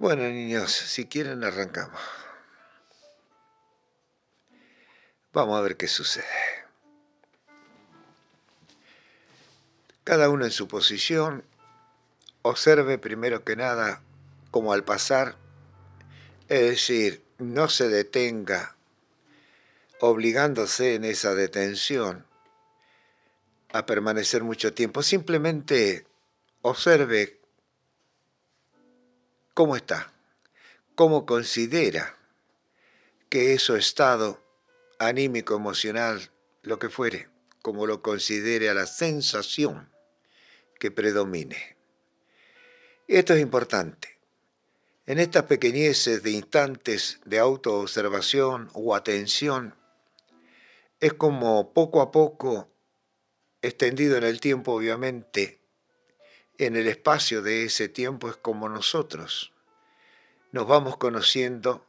Bueno, niños, si quieren arrancamos. Vamos a ver qué sucede. Cada uno en su posición, observe primero que nada como al pasar, es decir, no se detenga obligándose en esa detención a permanecer mucho tiempo, simplemente observe cómo está, cómo considera que es su estado anímico, emocional, lo que fuere, como lo considere a la sensación que predomine. Esto es importante. En estas pequeñeces de instantes de autoobservación o atención, es como poco a poco, extendido en el tiempo obviamente, en el espacio de ese tiempo es como nosotros. Nos vamos conociendo,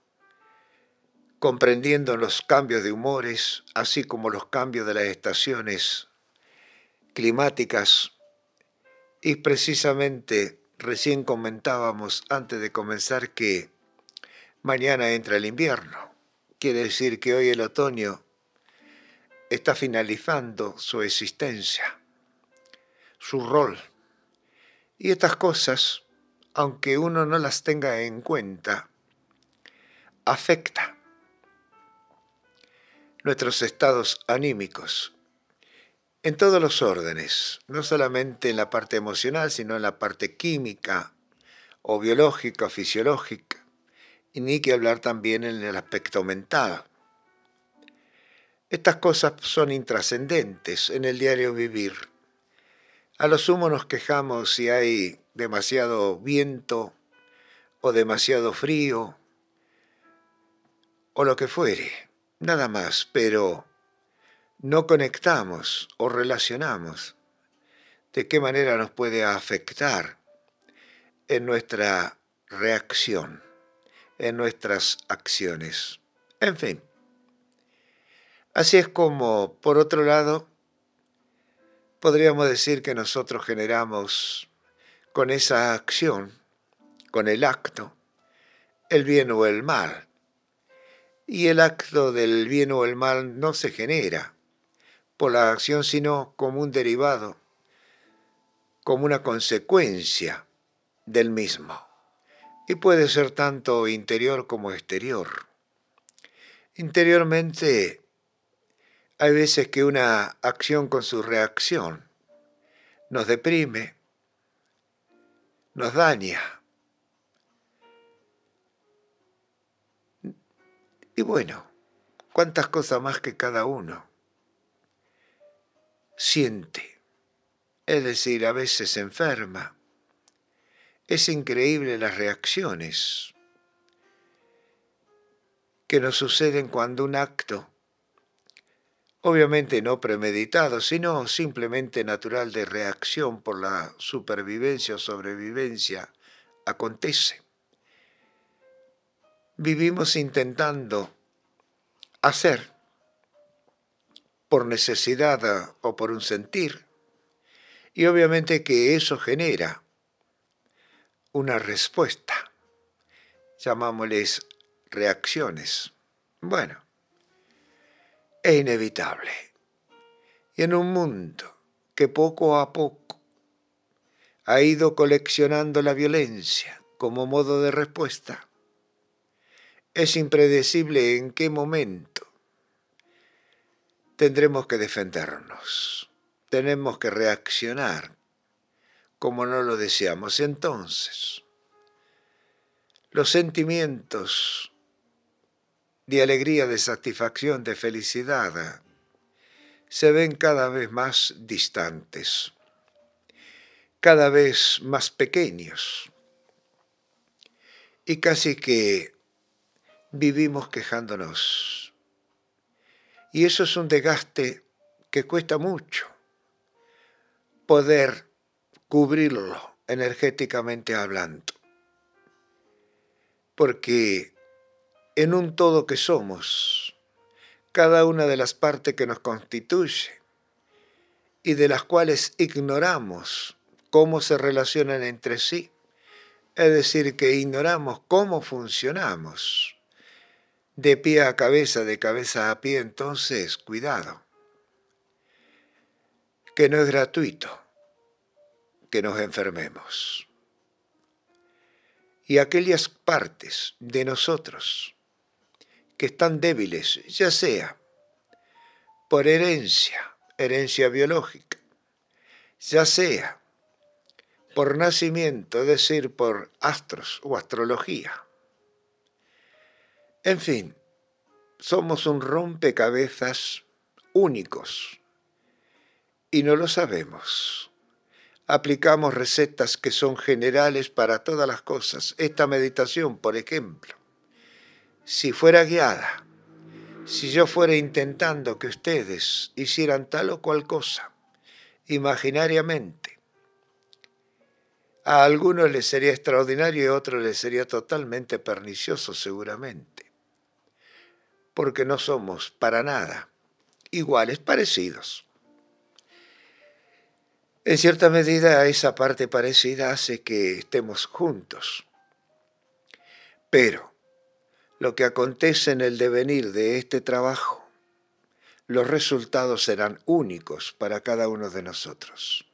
comprendiendo los cambios de humores, así como los cambios de las estaciones climáticas. Y precisamente recién comentábamos antes de comenzar que mañana entra el invierno. Quiere decir que hoy el otoño está finalizando su existencia, su rol y estas cosas, aunque uno no las tenga en cuenta, afecta nuestros estados anímicos en todos los órdenes, no solamente en la parte emocional, sino en la parte química o biológica o fisiológica, y ni que hablar también en el aspecto mental. Estas cosas son intrascendentes en el diario vivir a lo sumo nos quejamos si hay demasiado viento o demasiado frío o lo que fuere, nada más, pero no conectamos o relacionamos de qué manera nos puede afectar en nuestra reacción, en nuestras acciones. En fin. Así es como, por otro lado, podríamos decir que nosotros generamos con esa acción, con el acto, el bien o el mal. Y el acto del bien o el mal no se genera por la acción, sino como un derivado, como una consecuencia del mismo. Y puede ser tanto interior como exterior. Interiormente hay veces que una acción con su reacción nos deprime, nos daña. Y bueno, cuántas cosas más que cada uno siente. Es decir, a veces se enferma. Es increíble las reacciones que nos suceden cuando un acto obviamente no premeditado, sino simplemente natural de reacción por la supervivencia o sobrevivencia, acontece. Vivimos intentando hacer por necesidad o por un sentir, y obviamente que eso genera una respuesta, llamámosles reacciones. Bueno, es inevitable. Y en un mundo que poco a poco ha ido coleccionando la violencia como modo de respuesta, es impredecible en qué momento tendremos que defendernos, tenemos que reaccionar como no lo deseamos. Entonces, los sentimientos de alegría, de satisfacción, de felicidad, se ven cada vez más distantes, cada vez más pequeños, y casi que vivimos quejándonos. Y eso es un desgaste que cuesta mucho poder cubrirlo energéticamente hablando. Porque en un todo que somos, cada una de las partes que nos constituye y de las cuales ignoramos cómo se relacionan entre sí, Es decir, que ignoramos cómo funcionamos. De pie a cabeza, de cabeza a pie, entonces, cuidado. Que no es gratuito que nos enfermemos. Y aquellas partes de nosotros que están débiles, ya sea por herencia, herencia biológica, ya sea por nacimiento, es decir, por astros o astrología. En fin, somos un rompecabezas únicos y no lo sabemos aplicamos recetas que son generales para todas las cosas. Esta meditación, por ejemplo, si fuera guiada, si yo fuera intentando que ustedes hicieran tal o cual cosa, imaginariamente, a algunos les sería extraordinario y a otros les sería totalmente pernicioso seguramente, porque no somos para nada iguales, parecidos. En cierta medida esa parte parecida hace que estemos juntos. Pero lo que acontece en el devenir de este trabajo, los resultados serán únicos para cada uno de nosotros.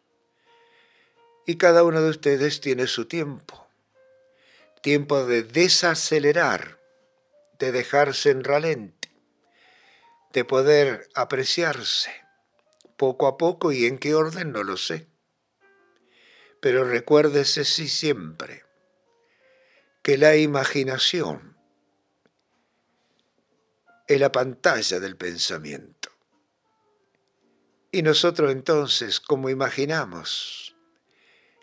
Y cada uno de ustedes tiene su tiempo. Tiempo de desacelerar, de dejarse en ralente, de poder apreciarse poco a poco y en qué orden no lo sé. Pero recuérdese sí siempre que la imaginación es la pantalla del pensamiento. Y nosotros entonces, como imaginamos,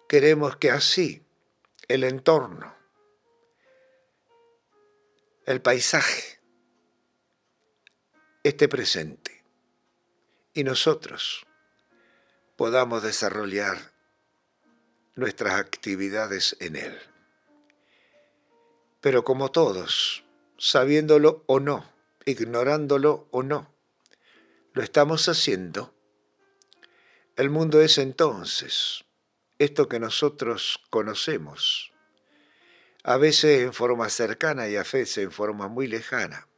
queremos que así el entorno, el paisaje, esté presente y nosotros podamos desarrollar nuestras actividades en Él. Pero como todos, sabiéndolo o no, ignorándolo o no, lo estamos haciendo, el mundo es entonces esto que nosotros conocemos, a veces en forma cercana y a veces en forma muy lejana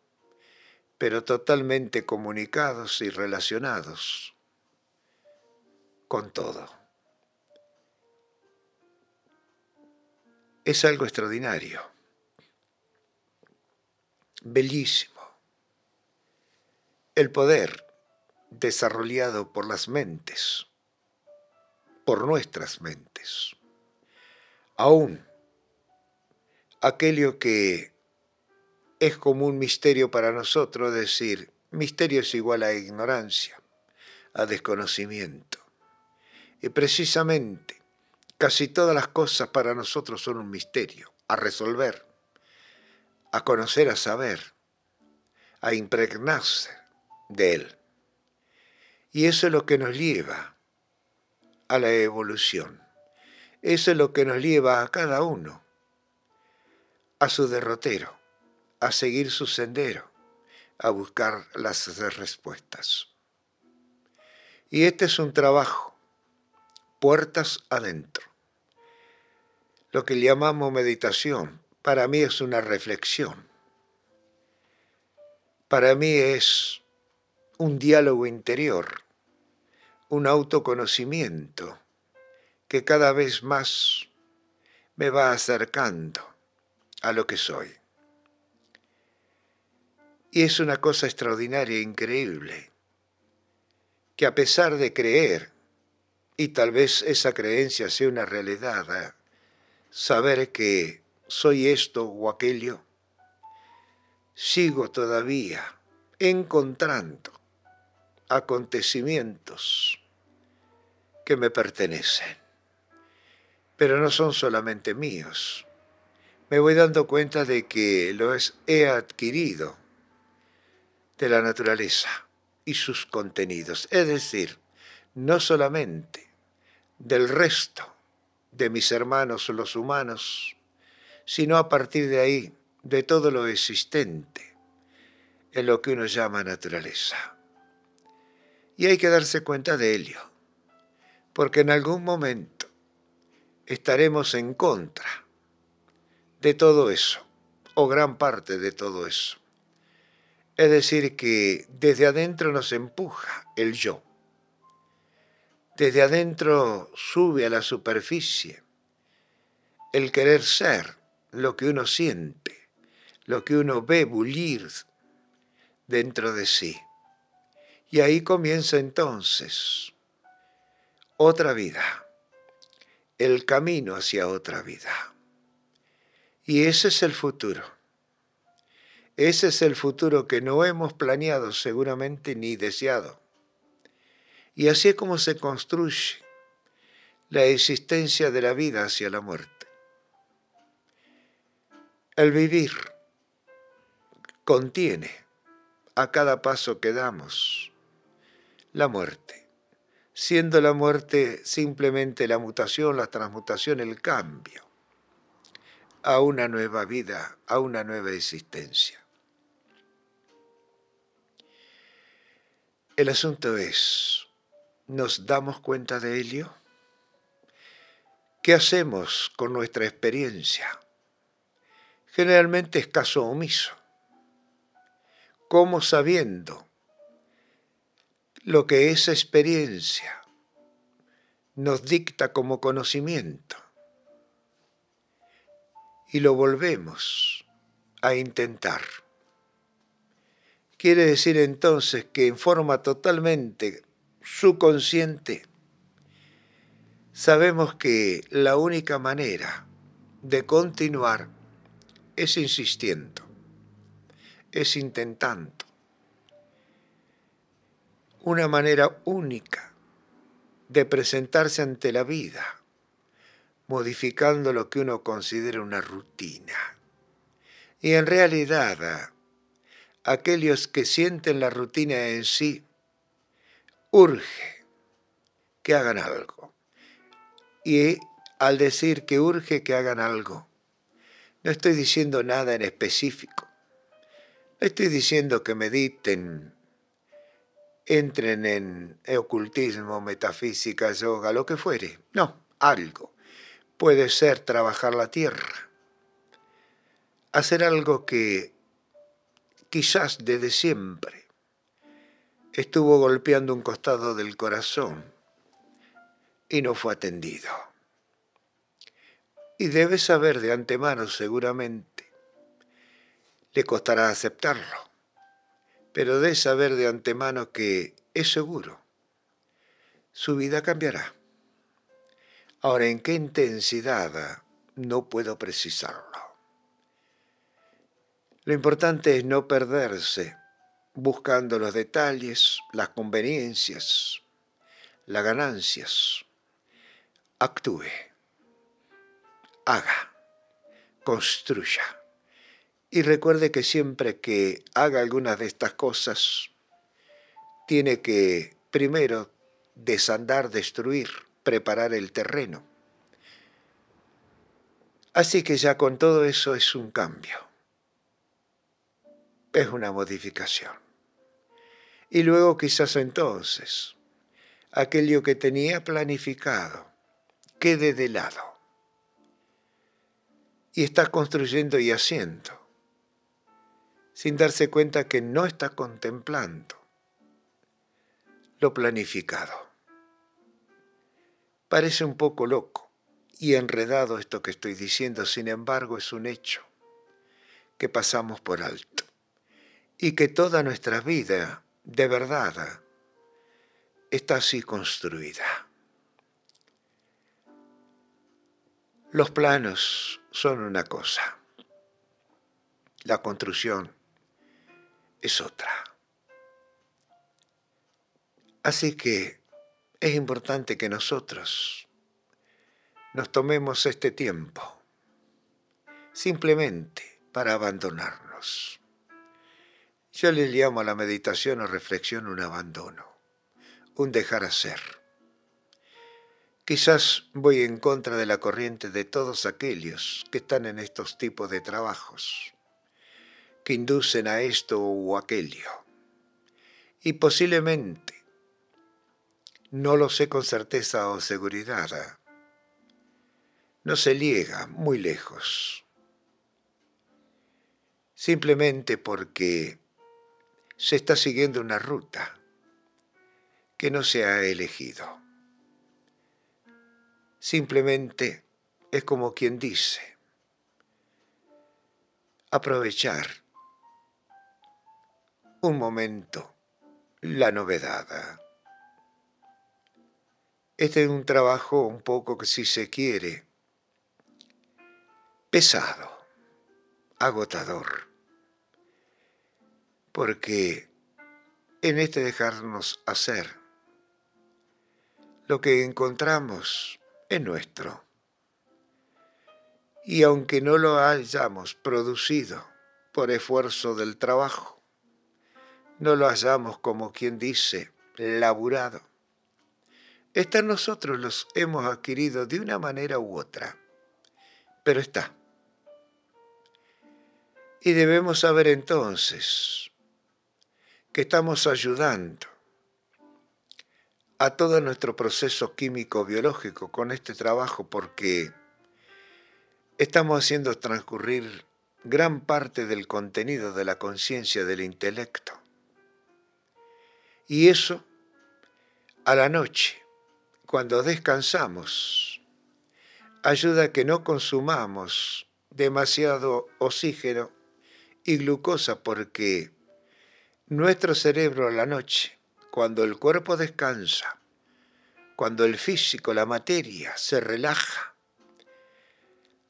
pero totalmente comunicados y relacionados con todo. Es algo extraordinario, bellísimo. El poder desarrollado por las mentes, por nuestras mentes. Aún aquello que es como un misterio para nosotros decir, misterio es igual a ignorancia, a desconocimiento. Y precisamente, casi todas las cosas para nosotros son un misterio, a resolver, a conocer, a saber, a impregnarse de él. Y eso es lo que nos lleva a la evolución. Eso es lo que nos lleva a cada uno a su derrotero a seguir su sendero, a buscar las respuestas. Y este es un trabajo, puertas adentro. Lo que llamamos meditación, para mí es una reflexión. Para mí es un diálogo interior, un autoconocimiento que cada vez más me va acercando a lo que soy. Y es una cosa extraordinaria, increíble, que a pesar de creer, y tal vez esa creencia sea una realidad, ¿eh? saber que soy esto o aquello, sigo todavía encontrando acontecimientos que me pertenecen, pero no son solamente míos. Me voy dando cuenta de que los he adquirido de la naturaleza y sus contenidos, es decir, no solamente del resto de mis hermanos los humanos, sino a partir de ahí de todo lo existente en lo que uno llama naturaleza. Y hay que darse cuenta de ello, porque en algún momento estaremos en contra de todo eso, o gran parte de todo eso. Es decir, que desde adentro nos empuja el yo. Desde adentro sube a la superficie el querer ser lo que uno siente, lo que uno ve bullir dentro de sí. Y ahí comienza entonces otra vida, el camino hacia otra vida. Y ese es el futuro. Ese es el futuro que no hemos planeado seguramente ni deseado. Y así es como se construye la existencia de la vida hacia la muerte. El vivir contiene a cada paso que damos la muerte, siendo la muerte simplemente la mutación, la transmutación, el cambio a una nueva vida, a una nueva existencia. El asunto es, ¿nos damos cuenta de ello? ¿Qué hacemos con nuestra experiencia? Generalmente es caso omiso. ¿Cómo sabiendo lo que esa experiencia nos dicta como conocimiento? Y lo volvemos a intentar. Quiere decir entonces que en forma totalmente subconsciente sabemos que la única manera de continuar es insistiendo, es intentando. Una manera única de presentarse ante la vida, modificando lo que uno considera una rutina. Y en realidad, aquellos que sienten la rutina en sí, urge que hagan algo. Y al decir que urge que hagan algo, no estoy diciendo nada en específico. No estoy diciendo que mediten, entren en ocultismo, metafísica, yoga, lo que fuere. No, algo. Puede ser trabajar la tierra, hacer algo que quizás desde siempre estuvo golpeando un costado del corazón y no fue atendido. Y debe saber de antemano seguramente. Le costará aceptarlo, pero debe saber de antemano que es seguro. Su vida cambiará. Ahora, ¿en qué intensidad? No puedo precisarlo. Lo importante es no perderse buscando los detalles, las conveniencias, las ganancias. Actúe, haga, construya. Y recuerde que siempre que haga algunas de estas cosas, tiene que primero desandar, destruir, preparar el terreno. Así que ya con todo eso es un cambio es una modificación. Y luego quizás entonces aquello que tenía planificado quede de lado. Y está construyendo y haciendo, sin darse cuenta que no está contemplando lo planificado. Parece un poco loco y enredado esto que estoy diciendo, sin embargo es un hecho que pasamos por alto y que toda nuestra vida de verdad está así construida. Los planos son una cosa, la construcción es otra. Así que es importante que nosotros nos tomemos este tiempo simplemente para abandonarnos yo le llamo a la meditación o reflexión un abandono, un dejar hacer. Quizás voy en contra de la corriente de todos aquellos que están en estos tipos de trabajos, que inducen a esto o aquello. Y posiblemente, no lo sé con certeza o seguridad, no se llega muy lejos simplemente porque se está siguiendo una ruta que no se ha elegido. Simplemente es como quien dice, aprovechar un momento la novedad. Este es un trabajo un poco que si se quiere, pesado, agotador, porque en este dejarnos hacer, lo que encontramos es nuestro. Y aunque no lo hayamos producido por esfuerzo del trabajo, no lo hayamos como quien dice, laburado, está nosotros los hemos adquirido de una manera u otra, pero está. Y debemos saber entonces que estamos ayudando a todo nuestro proceso químico-biológico con este trabajo porque estamos haciendo transcurrir gran parte del contenido de la conciencia del intelecto. Y eso a la noche, cuando descansamos, ayuda a que no consumamos demasiado oxígeno y glucosa porque nuestro cerebro a la noche cuando el cuerpo descansa, cuando el físico, la materia, se relaja,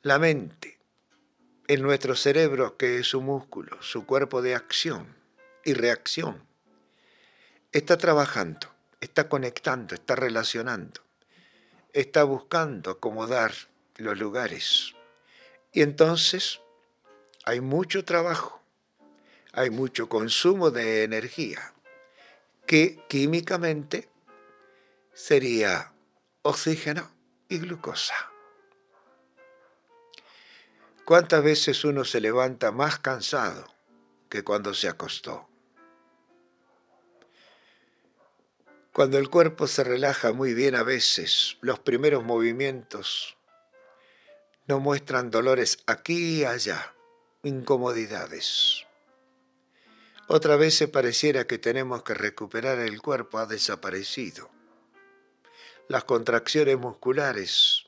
la mente, en nuestro cerebro, que es su músculo, su cuerpo de acción y reacción, está trabajando, está conectando, está relacionando, está buscando acomodar los lugares. Y entonces hay mucho trabajo, hay mucho consumo de energía que químicamente sería oxígeno y glucosa. ¿Cuántas veces uno se levanta más cansado que cuando se acostó? Cuando el cuerpo se relaja muy bien a veces, los primeros movimientos no muestran dolores aquí y allá, incomodidades. Otra vez se pareciera que tenemos que recuperar el cuerpo, ha desaparecido. Las contracciones musculares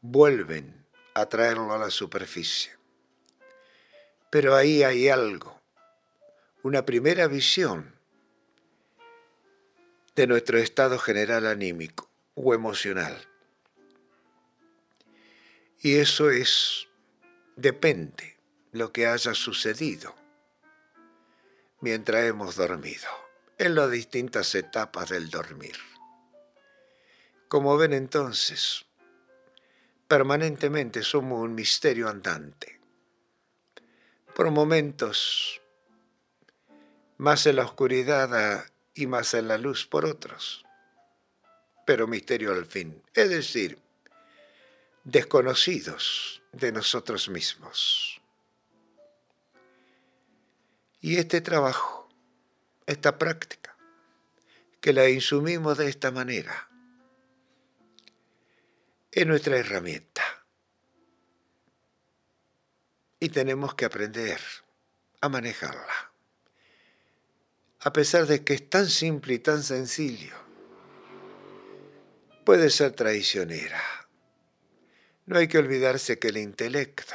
vuelven a traerlo a la superficie. Pero ahí hay algo, una primera visión de nuestro estado general anímico o emocional. Y eso es, depende lo que haya sucedido mientras hemos dormido, en las distintas etapas del dormir. Como ven entonces, permanentemente somos un misterio andante. Por momentos, más en la oscuridad y más en la luz por otros, pero misterio al fin, es decir, desconocidos de nosotros mismos. Y este trabajo, esta práctica, que la insumimos de esta manera, es nuestra herramienta. Y tenemos que aprender a manejarla. A pesar de que es tan simple y tan sencillo, puede ser traicionera. No hay que olvidarse que el intelecto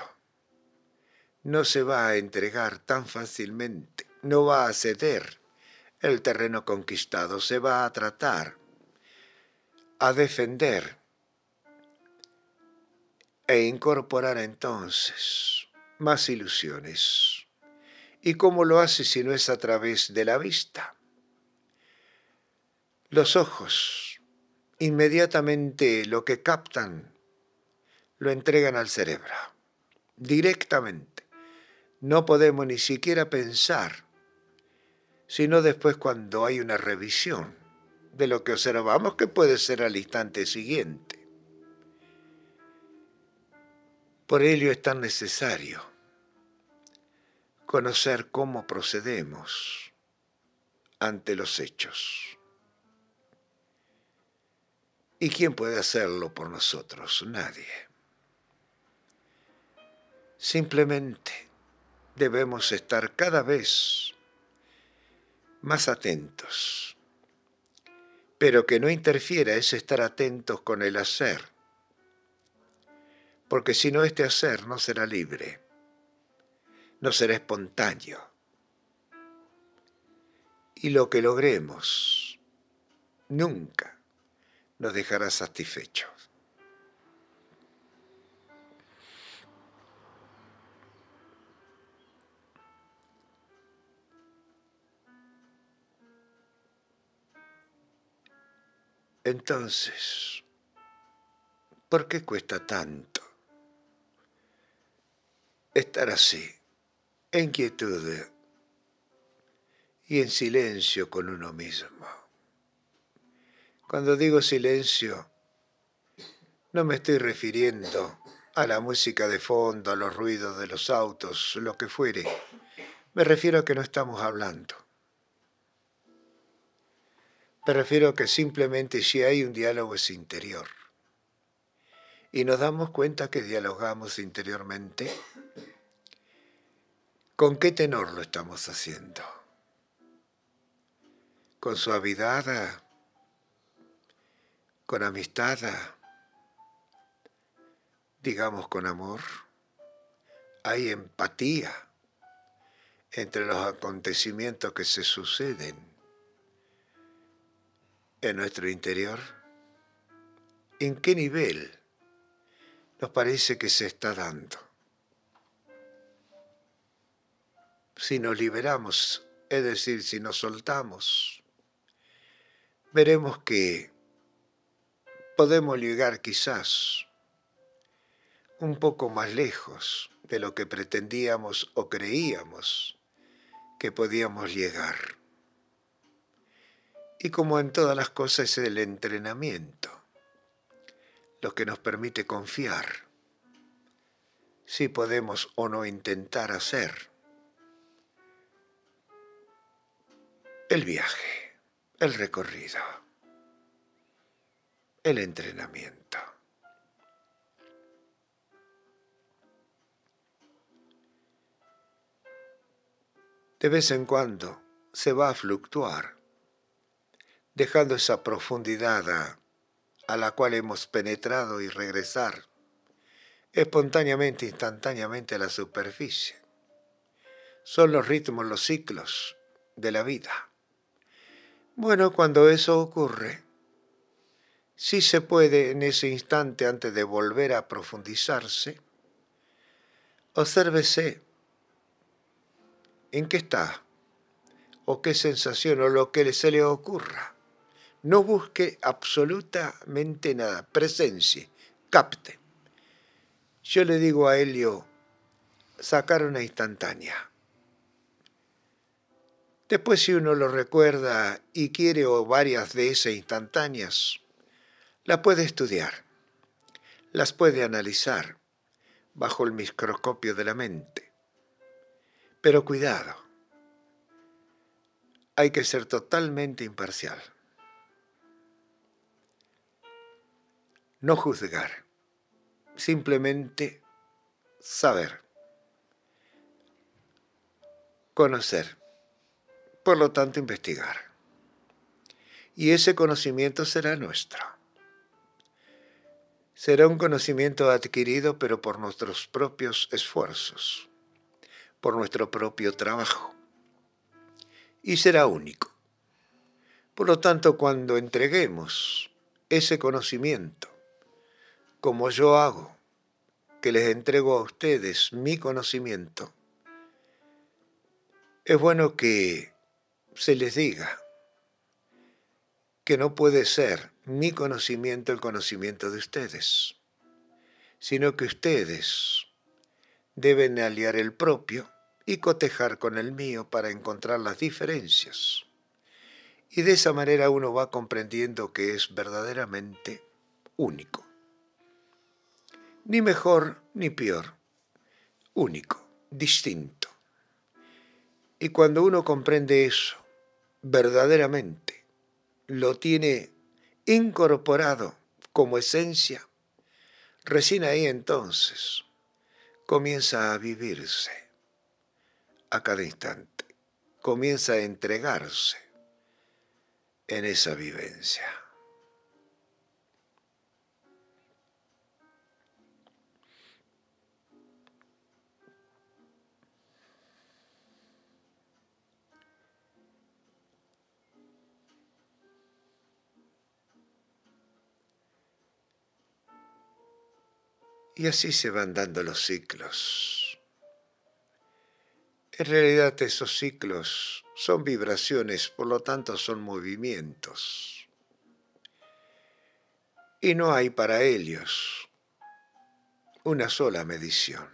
no se va a entregar tan fácilmente, no va a ceder el terreno conquistado, se va a tratar, a defender e incorporar entonces más ilusiones. ¿Y cómo lo hace si no es a través de la vista? Los ojos inmediatamente lo que captan lo entregan al cerebro, directamente no podemos ni siquiera pensar, sino después cuando hay una revisión de lo que observamos, que puede ser al instante siguiente. Por ello es tan necesario conocer cómo procedemos ante los hechos. ¿Y quién puede hacerlo por nosotros? Nadie. Simplemente debemos estar cada vez más atentos, pero que no interfiera ese estar atentos con el hacer, porque si no este hacer no será libre, no será espontáneo, y lo que logremos nunca nos dejará satisfechos. Entonces, ¿por qué cuesta tanto estar así, en quietud y en silencio con uno mismo? Cuando digo silencio, no me estoy refiriendo a la música de fondo, a los ruidos de los autos, lo que fuere. Me refiero a que no estamos hablando. Me refiero a que simplemente si hay un diálogo interior. Y nos damos cuenta que dialogamos interiormente. ¿Con qué tenor lo estamos haciendo? ¿Con suavidad? ¿Con amistad? Digamos con amor. Hay empatía entre los acontecimientos que se suceden en nuestro interior? ¿En qué nivel nos parece que se está dando? Si nos liberamos, es decir, si nos soltamos, veremos que podemos llegar quizás un poco más lejos de lo que pretendíamos o creíamos que podíamos llegar. Y como en todas las cosas es el entrenamiento lo que nos permite confiar si podemos o no intentar hacer el viaje, el recorrido, el entrenamiento. De vez en cuando se va a fluctuar dejando esa profundidad a, la cual hemos penetrado y regresar espontáneamente, instantáneamente a la superficie. Son los ritmos, los ciclos de la vida. Bueno, cuando eso ocurre, sí se puede en ese instante antes de volver a profundizarse, obsérvese en qué está o qué sensación o lo que se le ocurra. No busque absolutamente nada, presencia, capte. Yo le digo a Helio, sacar una instantánea. Después si uno lo recuerda y quiere o varias de esas instantáneas, la puede estudiar, las puede analizar bajo el microscopio de la mente. Pero cuidado, hay que ser totalmente imparcial. No juzgar, simplemente saber, conocer, por lo tanto investigar. Y ese conocimiento será nuestro. Será un conocimiento adquirido pero por nuestros propios esfuerzos, por nuestro propio trabajo. Y será único. Por lo tanto, cuando entreguemos ese conocimiento como yo hago, que les entrego a ustedes mi conocimiento, es bueno que se les diga que no puede ser mi conocimiento el conocimiento de ustedes, sino que ustedes deben aliar el propio y cotejar con el mío para encontrar las diferencias. Y de esa manera uno va comprendiendo que es verdaderamente único ni mejor ni peor, único, distinto. Y cuando uno comprende eso verdaderamente, lo tiene incorporado como esencia, recién ahí entonces comienza a vivirse a cada instante. Comienza a entregarse en esa vivencia. Y así se van dando los ciclos. En realidad esos ciclos son vibraciones, por lo tanto son movimientos. Y no hay para ellos una sola medición.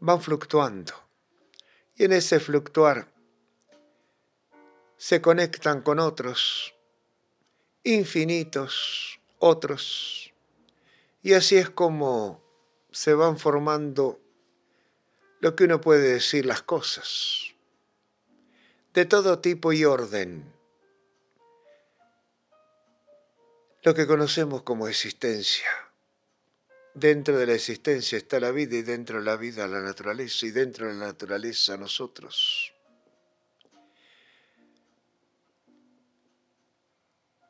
Van fluctuando. Y en ese fluctuar se conectan con otros, infinitos otros y así es como se van formando lo que uno puede decir las cosas, de todo tipo y orden, lo que conocemos como existencia. Dentro de la existencia está la vida y dentro de la vida la naturaleza y dentro de la naturaleza nosotros.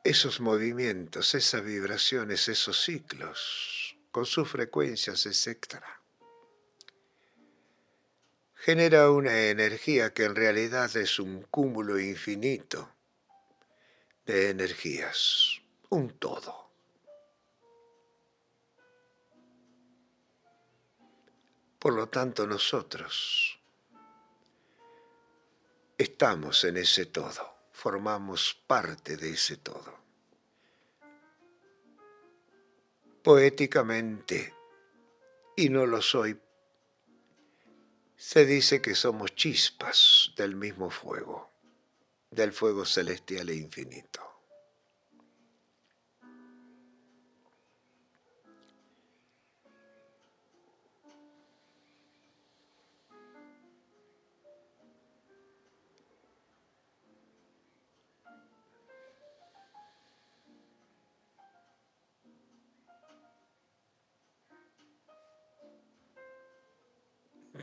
Esos movimientos, esas vibraciones, esos ciclos, con sus frecuencias, etc. Genera una energía que en realidad es un cúmulo infinito de energías, un todo. Por lo tanto, nosotros estamos en ese todo formamos parte de ese todo. Poéticamente, y no lo soy, se dice que somos chispas del mismo fuego, del fuego celestial e infinito.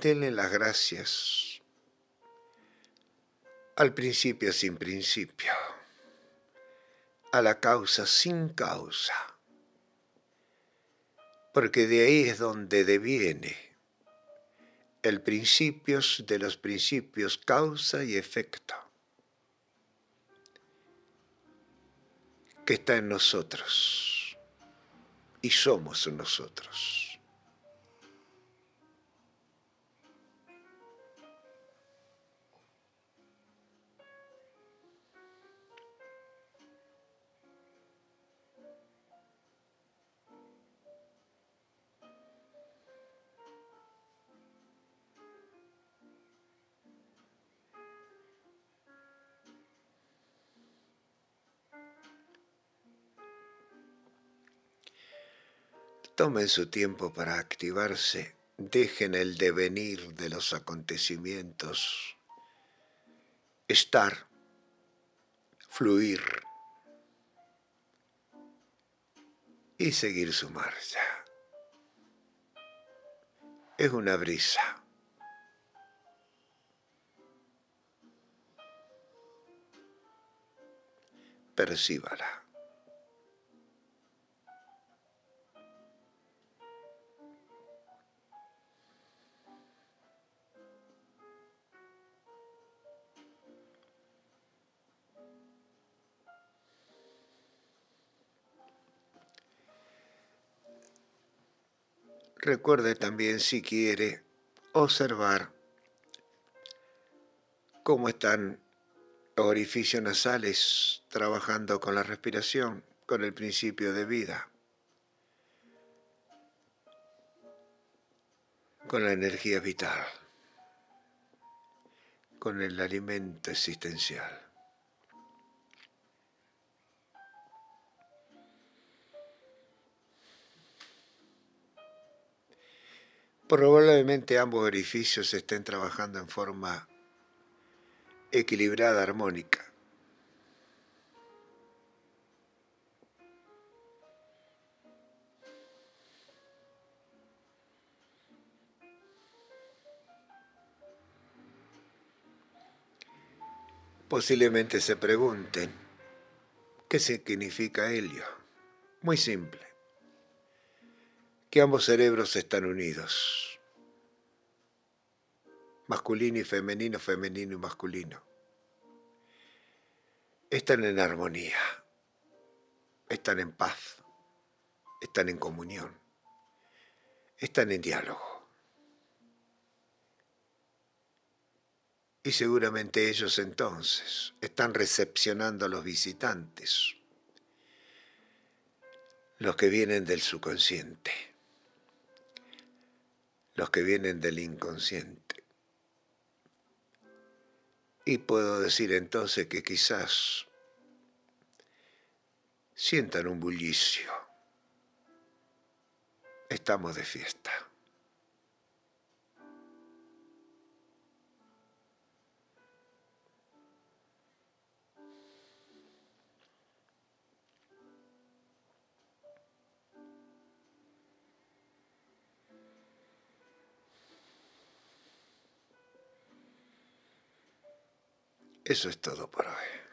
Denle las gracias. Al principio sin principio, a la causa sin causa, porque de ahí es donde deviene el principio de los principios causa y efecto, que está en nosotros. Y somos nosotros. Tomen su tiempo para activarse, dejen el devenir de los acontecimientos estar, fluir y seguir su marcha. Es una brisa. Percíbala. Recuerde también, si quiere, observar cómo están los orificios nasales trabajando con la respiración, con el principio de vida, con la energía vital, con el alimento existencial. Probablemente ambos orificios estén trabajando en forma equilibrada, armónica. Posiblemente se pregunten, ¿qué significa helio? Muy simple que ambos cerebros están unidos, masculino y femenino, femenino y masculino. Están en armonía, están en paz, están en comunión, están en diálogo. Y seguramente ellos entonces están recepcionando a los visitantes, los que vienen del subconsciente, los que vienen del inconsciente. Y puedo decir entonces que quizás sientan un bullicio. Estamos de fiesta. Eso es todo por hoy.